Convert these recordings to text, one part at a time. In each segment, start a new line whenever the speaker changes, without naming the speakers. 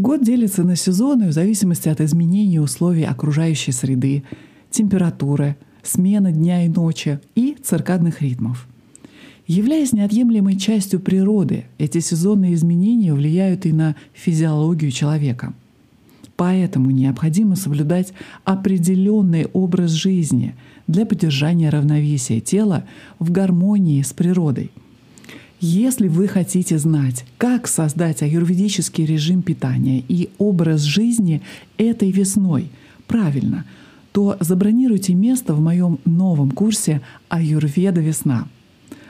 Год делится на сезоны в зависимости от изменений условий окружающей среды, температуры, смены дня и ночи и циркадных ритмов. Являясь неотъемлемой частью природы, эти сезонные изменения влияют и на физиологию человека. Поэтому необходимо соблюдать определенный образ жизни для поддержания равновесия тела в гармонии с природой. Если вы хотите знать, как создать аюрведический режим питания и образ жизни этой весной правильно, то забронируйте место в моем новом курсе «Аюрведа весна».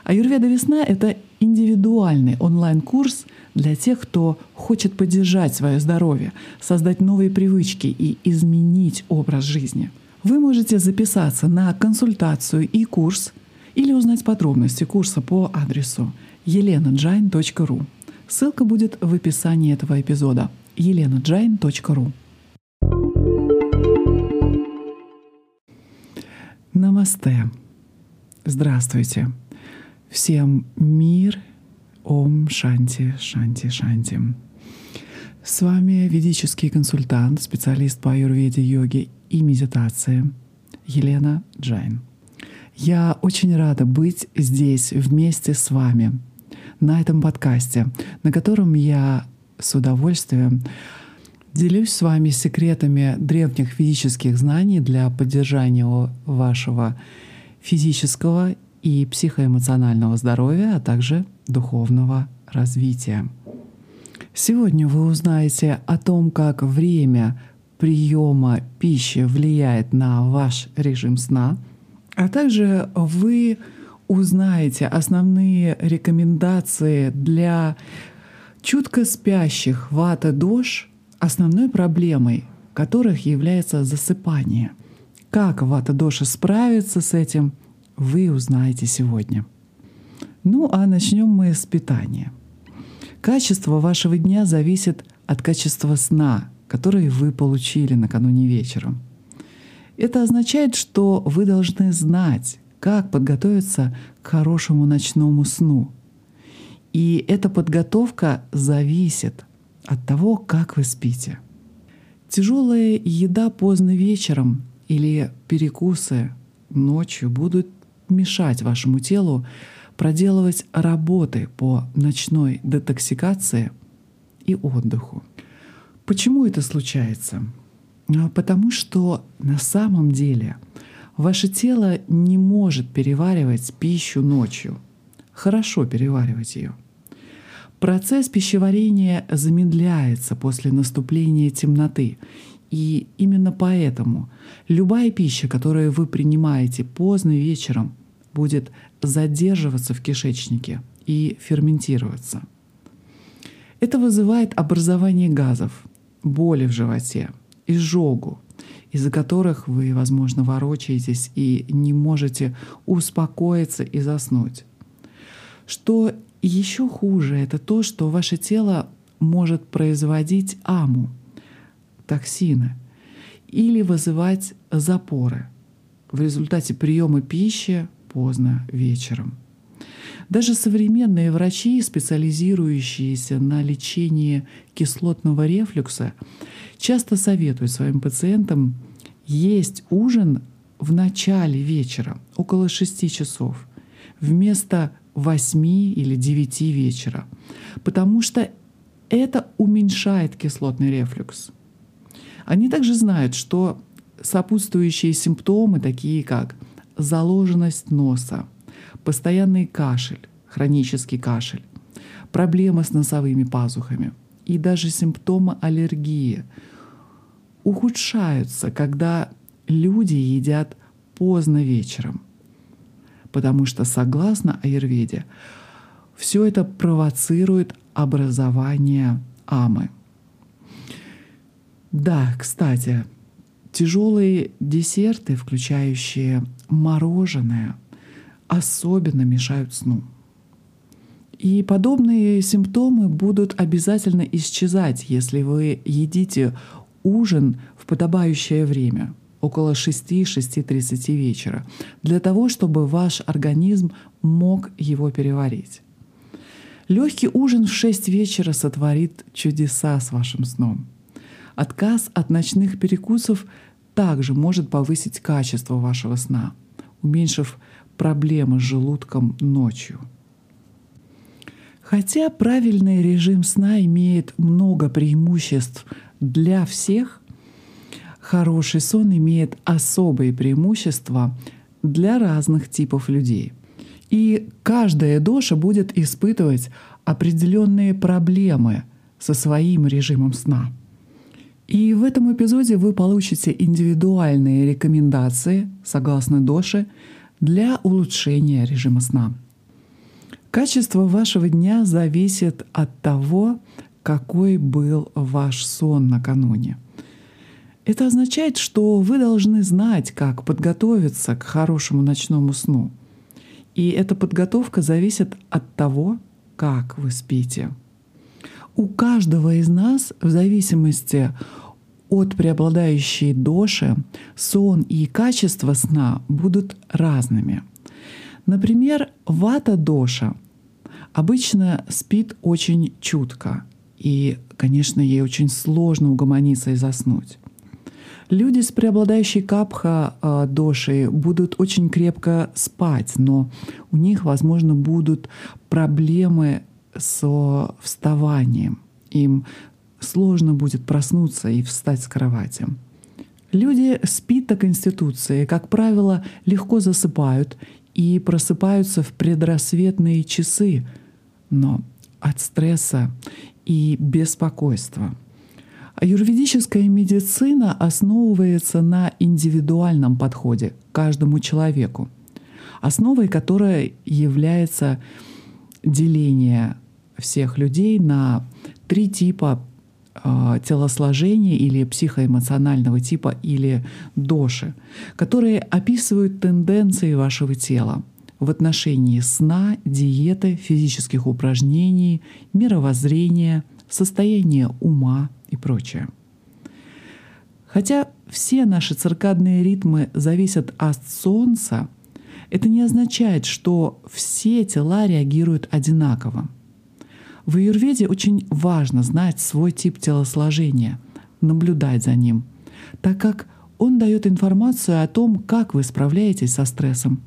Аюрведа весна — это индивидуальный онлайн-курс для тех, кто хочет поддержать свое здоровье, создать новые привычки и изменить образ жизни. Вы можете записаться на консультацию и курс или узнать подробности курса по адресу elenajain.ru. Ссылка будет в описании этого эпизода elenajain.ru. Намасте. Здравствуйте. Всем мир, Ом Шанти, Шанти, Шанти. С вами ведический консультант, специалист по аюрведе, йоге и медитации Елена Джайн. Я очень рада быть здесь вместе с вами на этом подкасте, на котором я с удовольствием делюсь с вами секретами древних ведических знаний для поддержания вашего физического и психоэмоционального здоровья, а также духовного развития. Сегодня вы узнаете о том, как время приема пищи влияет на ваш режим сна, а также вы узнаете основные рекомендации для чутко спящих вата дож, основной проблемой которых является засыпание. Как вата доши справиться с этим – вы узнаете сегодня. Ну а начнем мы с питания. Качество вашего дня зависит от качества сна, который вы получили накануне вечером. Это означает, что вы должны знать, как подготовиться к хорошему ночному сну. И эта подготовка зависит от того, как вы спите. Тяжелая еда поздно вечером или перекусы ночью будут мешать вашему телу проделывать работы по ночной детоксикации и отдыху. Почему это случается? А, потому что на самом деле ваше тело не может переваривать пищу ночью, хорошо переваривать ее. Процесс пищеварения замедляется после наступления темноты, и именно поэтому любая пища, которую вы принимаете поздно вечером, будет задерживаться в кишечнике и ферментироваться. Это вызывает образование газов, боли в животе, изжогу, из-за которых вы, возможно, ворочаетесь и не можете успокоиться и заснуть. Что еще хуже, это то, что ваше тело может производить аму, токсины, или вызывать запоры. В результате приема пищи поздно вечером. Даже современные врачи, специализирующиеся на лечении кислотного рефлюкса, часто советуют своим пациентам есть ужин в начале вечера, около 6 часов, вместо 8 или 9 вечера, потому что это уменьшает кислотный рефлюкс. Они также знают, что сопутствующие симптомы, такие как заложенность носа, постоянный кашель, хронический кашель, проблемы с носовыми пазухами и даже симптомы аллергии ухудшаются, когда люди едят поздно вечером. Потому что, согласно аюрведе, все это провоцирует образование амы. Да, кстати, Тяжелые десерты, включающие мороженое, особенно мешают сну. И подобные симптомы будут обязательно исчезать, если вы едите ужин в подобающее время, около 6-6.30 вечера, для того, чтобы ваш организм мог его переварить. Легкий ужин в 6 вечера сотворит чудеса с вашим сном. Отказ от ночных перекусов также может повысить качество вашего сна, уменьшив проблемы с желудком ночью. Хотя правильный режим сна имеет много преимуществ для всех, хороший сон имеет особые преимущества для разных типов людей. И каждая доша будет испытывать определенные проблемы со своим режимом сна – и в этом эпизоде вы получите индивидуальные рекомендации, согласно Доше, для улучшения режима сна. Качество вашего дня зависит от того, какой был ваш сон накануне. Это означает, что вы должны знать, как подготовиться к хорошему ночному сну. И эта подготовка зависит от того, как вы спите. У каждого из нас, в зависимости от преобладающей доши сон и качество сна будут разными. Например, вата-доша обычно спит очень чутко, и, конечно, ей очень сложно угомониться и заснуть. Люди с преобладающей капха э, дошей будут очень крепко спать, но у них, возможно, будут проблемы со вставанием. Им сложно будет проснуться и встать с кровати. Люди с пита-конституцией, как правило, легко засыпают и просыпаются в предрассветные часы, но от стресса и беспокойства. Аюрведическая медицина основывается на индивидуальном подходе к каждому человеку, основой которой является деление всех людей на три типа телосложения или психоэмоционального типа или доши, которые описывают тенденции вашего тела в отношении сна, диеты, физических упражнений, мировоззрения, состояния ума и прочее. Хотя все наши циркадные ритмы зависят от Солнца, это не означает, что все тела реагируют одинаково – в аюрведе очень важно знать свой тип телосложения, наблюдать за ним, так как он дает информацию о том, как вы справляетесь со стрессом,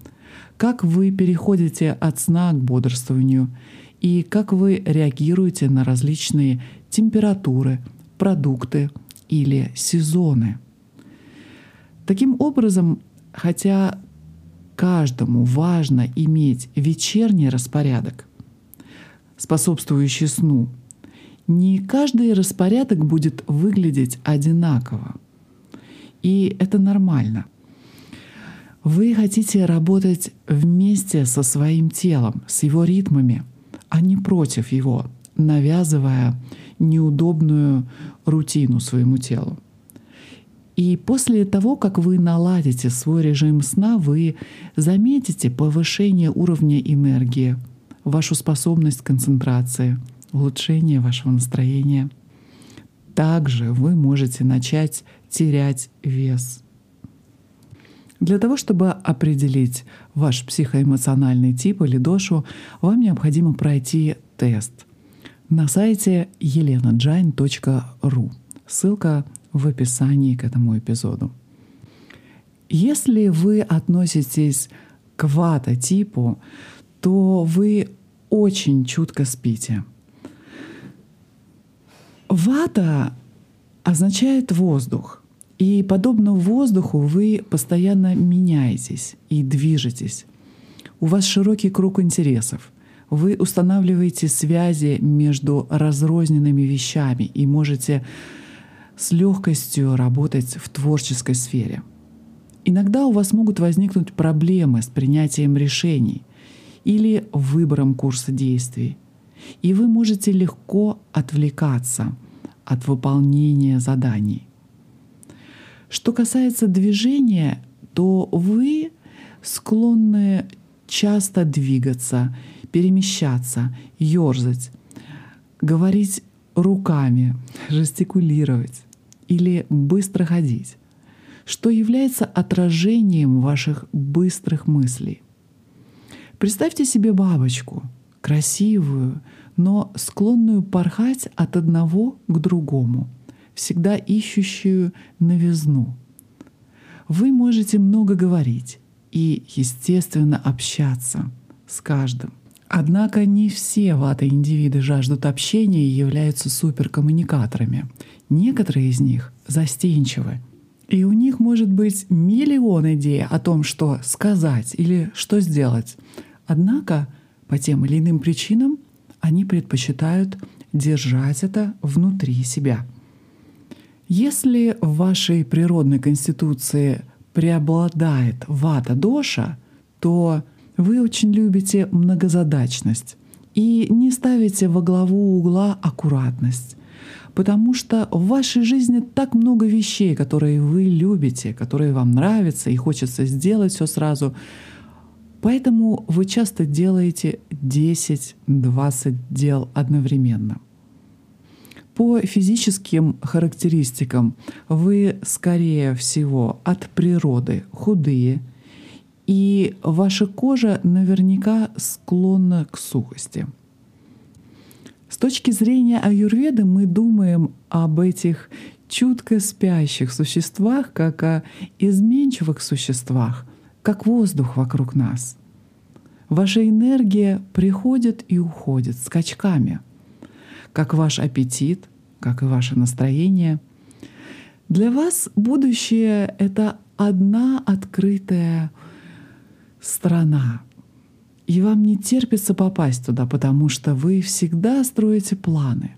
как вы переходите от сна к бодрствованию и как вы реагируете на различные температуры, продукты или сезоны. Таким образом, хотя каждому важно иметь вечерний распорядок – способствующий сну, не каждый распорядок будет выглядеть одинаково. И это нормально. Вы хотите работать вместе со своим телом, с его ритмами, а не против его, навязывая неудобную рутину своему телу. И после того, как вы наладите свой режим сна, вы заметите повышение уровня энергии – вашу способность концентрации, улучшение вашего настроения. Также вы можете начать терять вес. Для того, чтобы определить ваш психоэмоциональный тип или дошу, вам необходимо пройти тест на сайте elenajain.ru. Ссылка в описании к этому эпизоду. Если вы относитесь к вата-типу, то вы очень чутко спите. Вата означает воздух. И подобно воздуху вы постоянно меняетесь и движетесь. У вас широкий круг интересов. Вы устанавливаете связи между разрозненными вещами и можете с легкостью работать в творческой сфере. Иногда у вас могут возникнуть проблемы с принятием решений – или выбором курса действий. И вы можете легко отвлекаться от выполнения заданий. Что касается движения, то вы склонны часто двигаться, перемещаться, ерзать, говорить руками, жестикулировать или быстро ходить, что является отражением ваших быстрых мыслей. Представьте себе бабочку, красивую, но склонную порхать от одного к другому, всегда ищущую новизну. Вы можете много говорить и, естественно, общаться с каждым. Однако не все вата-индивиды жаждут общения и являются суперкоммуникаторами. Некоторые из них застенчивы. И у них может быть миллион идей о том, что сказать или что сделать. Однако по тем или иным причинам они предпочитают держать это внутри себя. Если в вашей природной конституции преобладает вата-доша, то вы очень любите многозадачность и не ставите во главу угла аккуратность, потому что в вашей жизни так много вещей, которые вы любите, которые вам нравятся и хочется сделать все сразу. Поэтому вы часто делаете 10-20 дел одновременно. По физическим характеристикам вы, скорее всего, от природы худые – и ваша кожа наверняка склонна к сухости. С точки зрения аюрведы мы думаем об этих чутко спящих существах как о изменчивых существах, как воздух вокруг нас. Ваша энергия приходит и уходит скачками, как ваш аппетит, как и ваше настроение. Для вас будущее — это одна открытая страна. И вам не терпится попасть туда, потому что вы всегда строите планы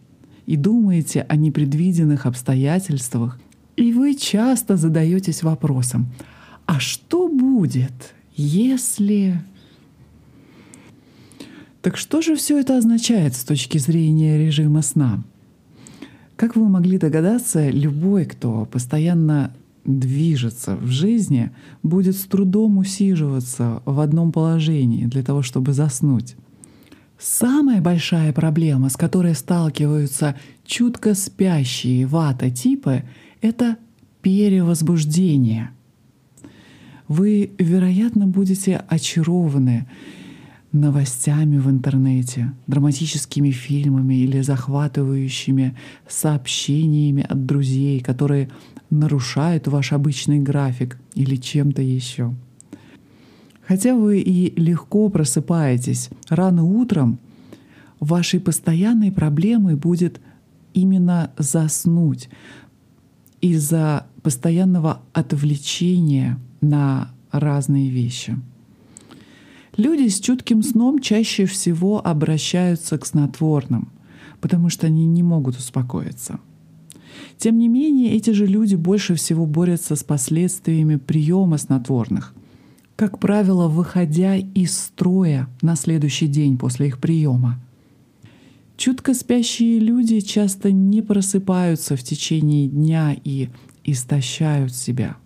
и думаете о непредвиденных обстоятельствах. И вы часто задаетесь вопросом, а что будет, если... Так что же все это означает с точки зрения режима сна? Как вы могли догадаться, любой, кто постоянно движется в жизни, будет с трудом усиживаться в одном положении для того, чтобы заснуть. Самая большая проблема, с которой сталкиваются чутко спящие вата-типы, это перевозбуждение. Вы, вероятно, будете очарованы новостями в интернете, драматическими фильмами или захватывающими сообщениями от друзей, которые нарушают ваш обычный график или чем-то еще. Хотя вы и легко просыпаетесь рано утром, вашей постоянной проблемой будет именно заснуть из-за постоянного отвлечения на разные вещи. Люди с чутким сном чаще всего обращаются к снотворным, потому что они не могут успокоиться — тем не менее, эти же люди больше всего борются с последствиями приема снотворных, как правило, выходя из строя на следующий день после их приема. Чутко спящие люди часто не просыпаются в течение дня и истощают себя.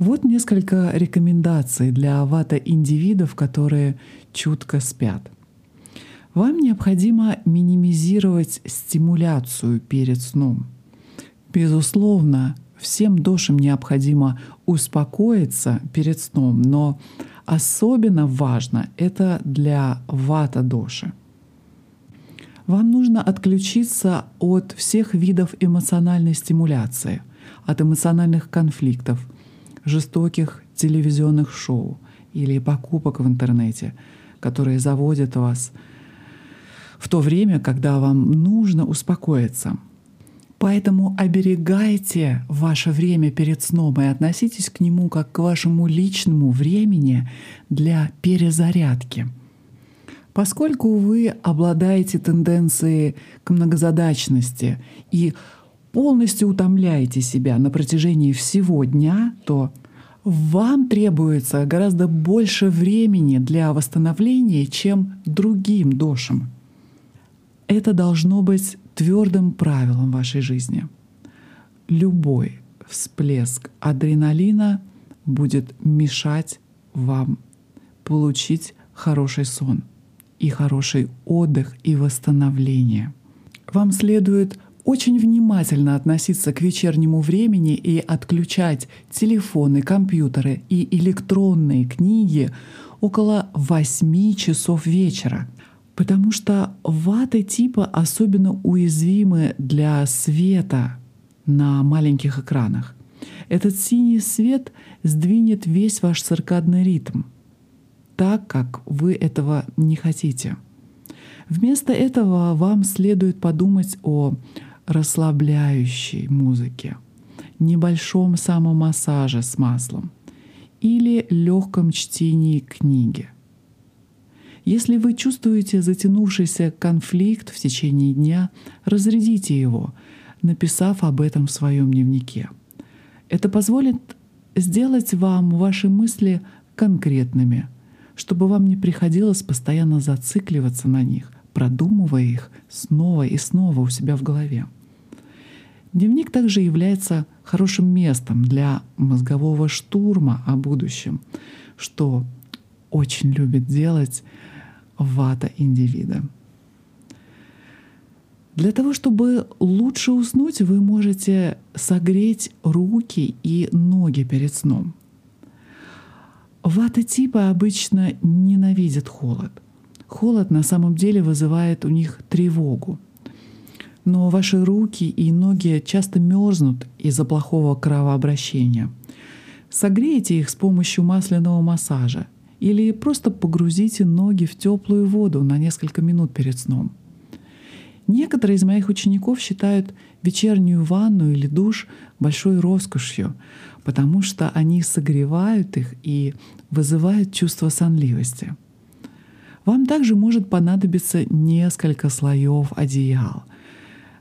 Вот несколько рекомендаций для авата-индивидов, которые чутко спят. Вам необходимо минимизировать стимуляцию перед сном – Безусловно, всем душам необходимо успокоиться перед сном, но особенно важно это для вата доши. Вам нужно отключиться от всех видов эмоциональной стимуляции, от эмоциональных конфликтов, жестоких телевизионных шоу или покупок в интернете, которые заводят вас в то время, когда вам нужно успокоиться — Поэтому оберегайте ваше время перед сном и относитесь к нему как к вашему личному времени для перезарядки. Поскольку вы обладаете тенденцией к многозадачности и полностью утомляете себя на протяжении всего дня, то вам требуется гораздо больше времени для восстановления, чем другим дошам. Это должно быть твердым правилом вашей жизни. Любой всплеск адреналина будет мешать вам получить хороший сон и хороший отдых и восстановление. Вам следует очень внимательно относиться к вечернему времени и отключать телефоны, компьютеры и электронные книги около 8 часов вечера — Потому что ваты типа особенно уязвимы для света на маленьких экранах. Этот синий свет сдвинет весь ваш циркадный ритм, так как вы этого не хотите. Вместо этого вам следует подумать о расслабляющей музыке, небольшом самомассаже с маслом или легком чтении книги. Если вы чувствуете затянувшийся конфликт в течение дня, разрядите его, написав об этом в своем дневнике. Это позволит сделать вам ваши мысли конкретными, чтобы вам не приходилось постоянно зацикливаться на них, продумывая их снова и снова у себя в голове. Дневник также является хорошим местом для мозгового штурма о будущем, что очень любит делать вата индивида. Для того, чтобы лучше уснуть, вы можете согреть руки и ноги перед сном. Вата типа обычно ненавидят холод — Холод на самом деле вызывает у них тревогу. Но ваши руки и ноги часто мерзнут из-за плохого кровообращения. Согрейте их с помощью масляного массажа или просто погрузите ноги в теплую воду на несколько минут перед сном. Некоторые из моих учеников считают вечернюю ванну или душ большой роскошью, потому что они согревают их и вызывают чувство сонливости. Вам также может понадобиться несколько слоев одеял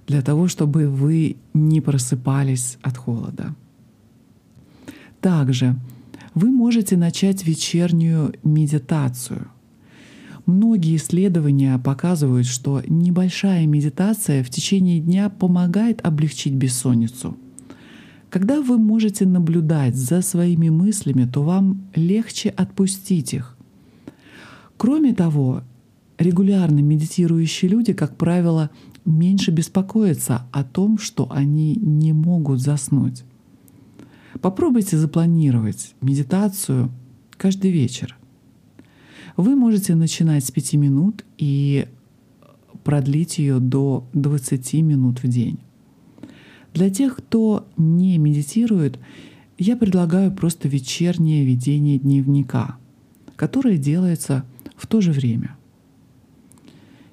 для того, чтобы вы не просыпались от холода. Также вы можете начать вечернюю медитацию. Многие исследования показывают, что небольшая медитация в течение дня помогает облегчить бессонницу. Когда вы можете наблюдать за своими мыслями, то вам легче отпустить их. Кроме того, регулярно медитирующие люди, как правило, меньше беспокоятся о том, что они не могут заснуть. Попробуйте запланировать медитацию каждый вечер. Вы можете начинать с 5 минут и продлить ее до 20 минут в день. Для тех, кто не медитирует, я предлагаю просто вечернее ведение дневника, которое делается – в то же время.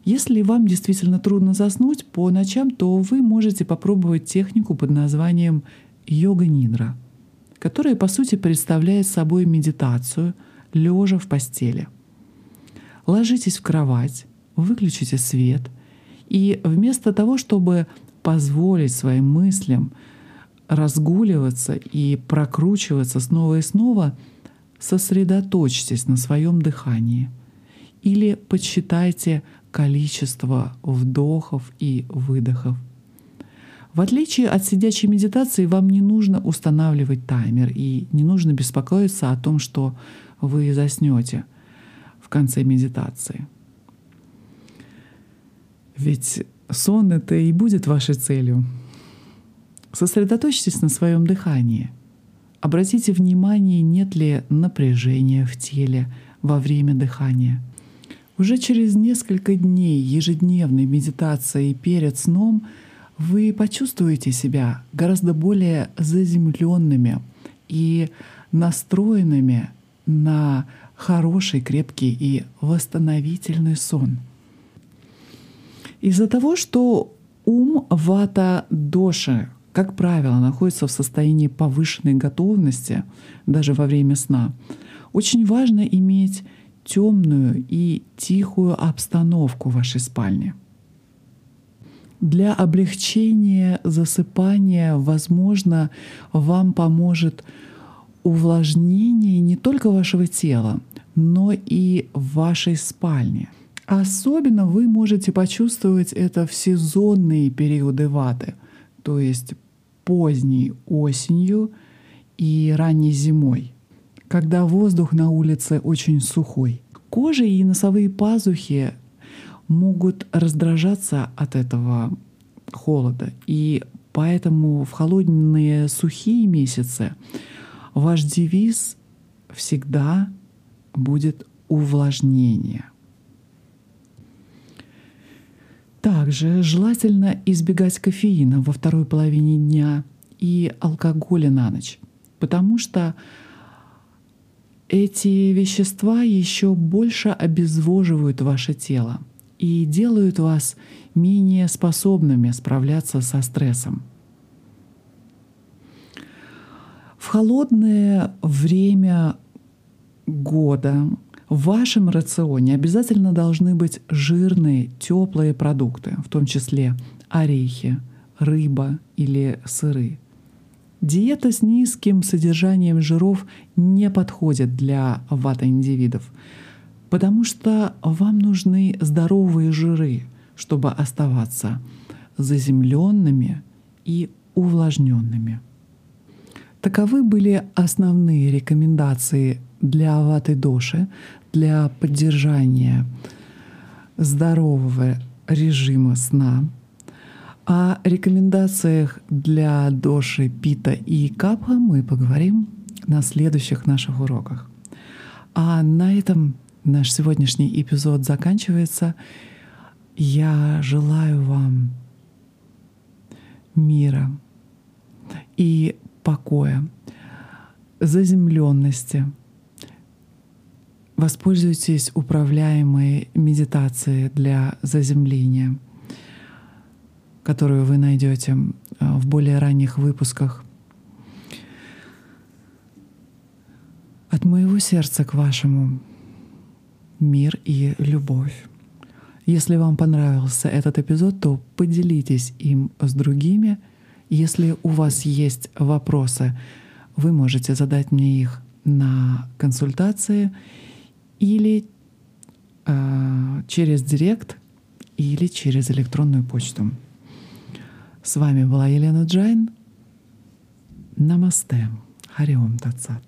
Если вам действительно трудно заснуть по ночам, то вы можете попробовать технику под названием йога-нидра, которая по сути представляет собой медитацию, лежа в постели. Ложитесь в кровать, выключите свет, и вместо того, чтобы позволить своим мыслям разгуливаться и прокручиваться снова и снова, сосредоточьтесь на своем дыхании — или подсчитайте количество вдохов и выдохов. В отличие от сидячей медитации, вам не нужно устанавливать таймер и не нужно беспокоиться о том, что вы заснете в конце медитации. Ведь сон это и будет вашей целью. Сосредоточьтесь на своем дыхании. Обратите внимание, нет ли напряжения в теле во время дыхания — уже через несколько дней ежедневной медитации перед сном вы почувствуете себя гораздо более заземленными и настроенными на хороший, крепкий и восстановительный сон. Из-за того, что ум вата доши, как правило, находится в состоянии повышенной готовности даже во время сна, очень важно иметь темную и тихую обстановку вашей спальне. Для облегчения засыпания, возможно, вам поможет увлажнение не только вашего тела, но и вашей спальне. Особенно вы можете почувствовать это в сезонные периоды ваты, то есть поздней осенью и ранней зимой когда воздух на улице очень сухой. Кожа и носовые пазухи могут раздражаться от этого холода. И поэтому в холодные сухие месяцы ваш девиз всегда будет увлажнение. Также желательно избегать кофеина во второй половине дня и алкоголя на ночь, потому что эти вещества еще больше обезвоживают ваше тело и делают вас менее способными справляться со стрессом. В холодное время года в вашем рационе обязательно должны быть жирные, теплые продукты, в том числе орехи, рыба или сыры. Диета с низким содержанием жиров не подходит для вата-индивидов, потому что вам нужны здоровые жиры, чтобы оставаться заземленными и увлажненными. Таковы были основные рекомендации для ваты доши, для поддержания здорового режима сна. О рекомендациях для доши, пита и капха мы поговорим на следующих наших уроках. А на этом наш сегодняшний эпизод заканчивается. Я желаю вам мира и покоя, заземленности. Воспользуйтесь управляемой медитацией для заземления, которую вы найдете а, в более ранних выпусках. От моего сердца к вашему мир и любовь. Если вам понравился этот эпизод, то поделитесь им с другими — если у вас есть вопросы, вы можете задать мне их на консультации или э, через директ или через электронную почту. С вами была Елена Джайн. Намасте. Хари Ом Тат Сат.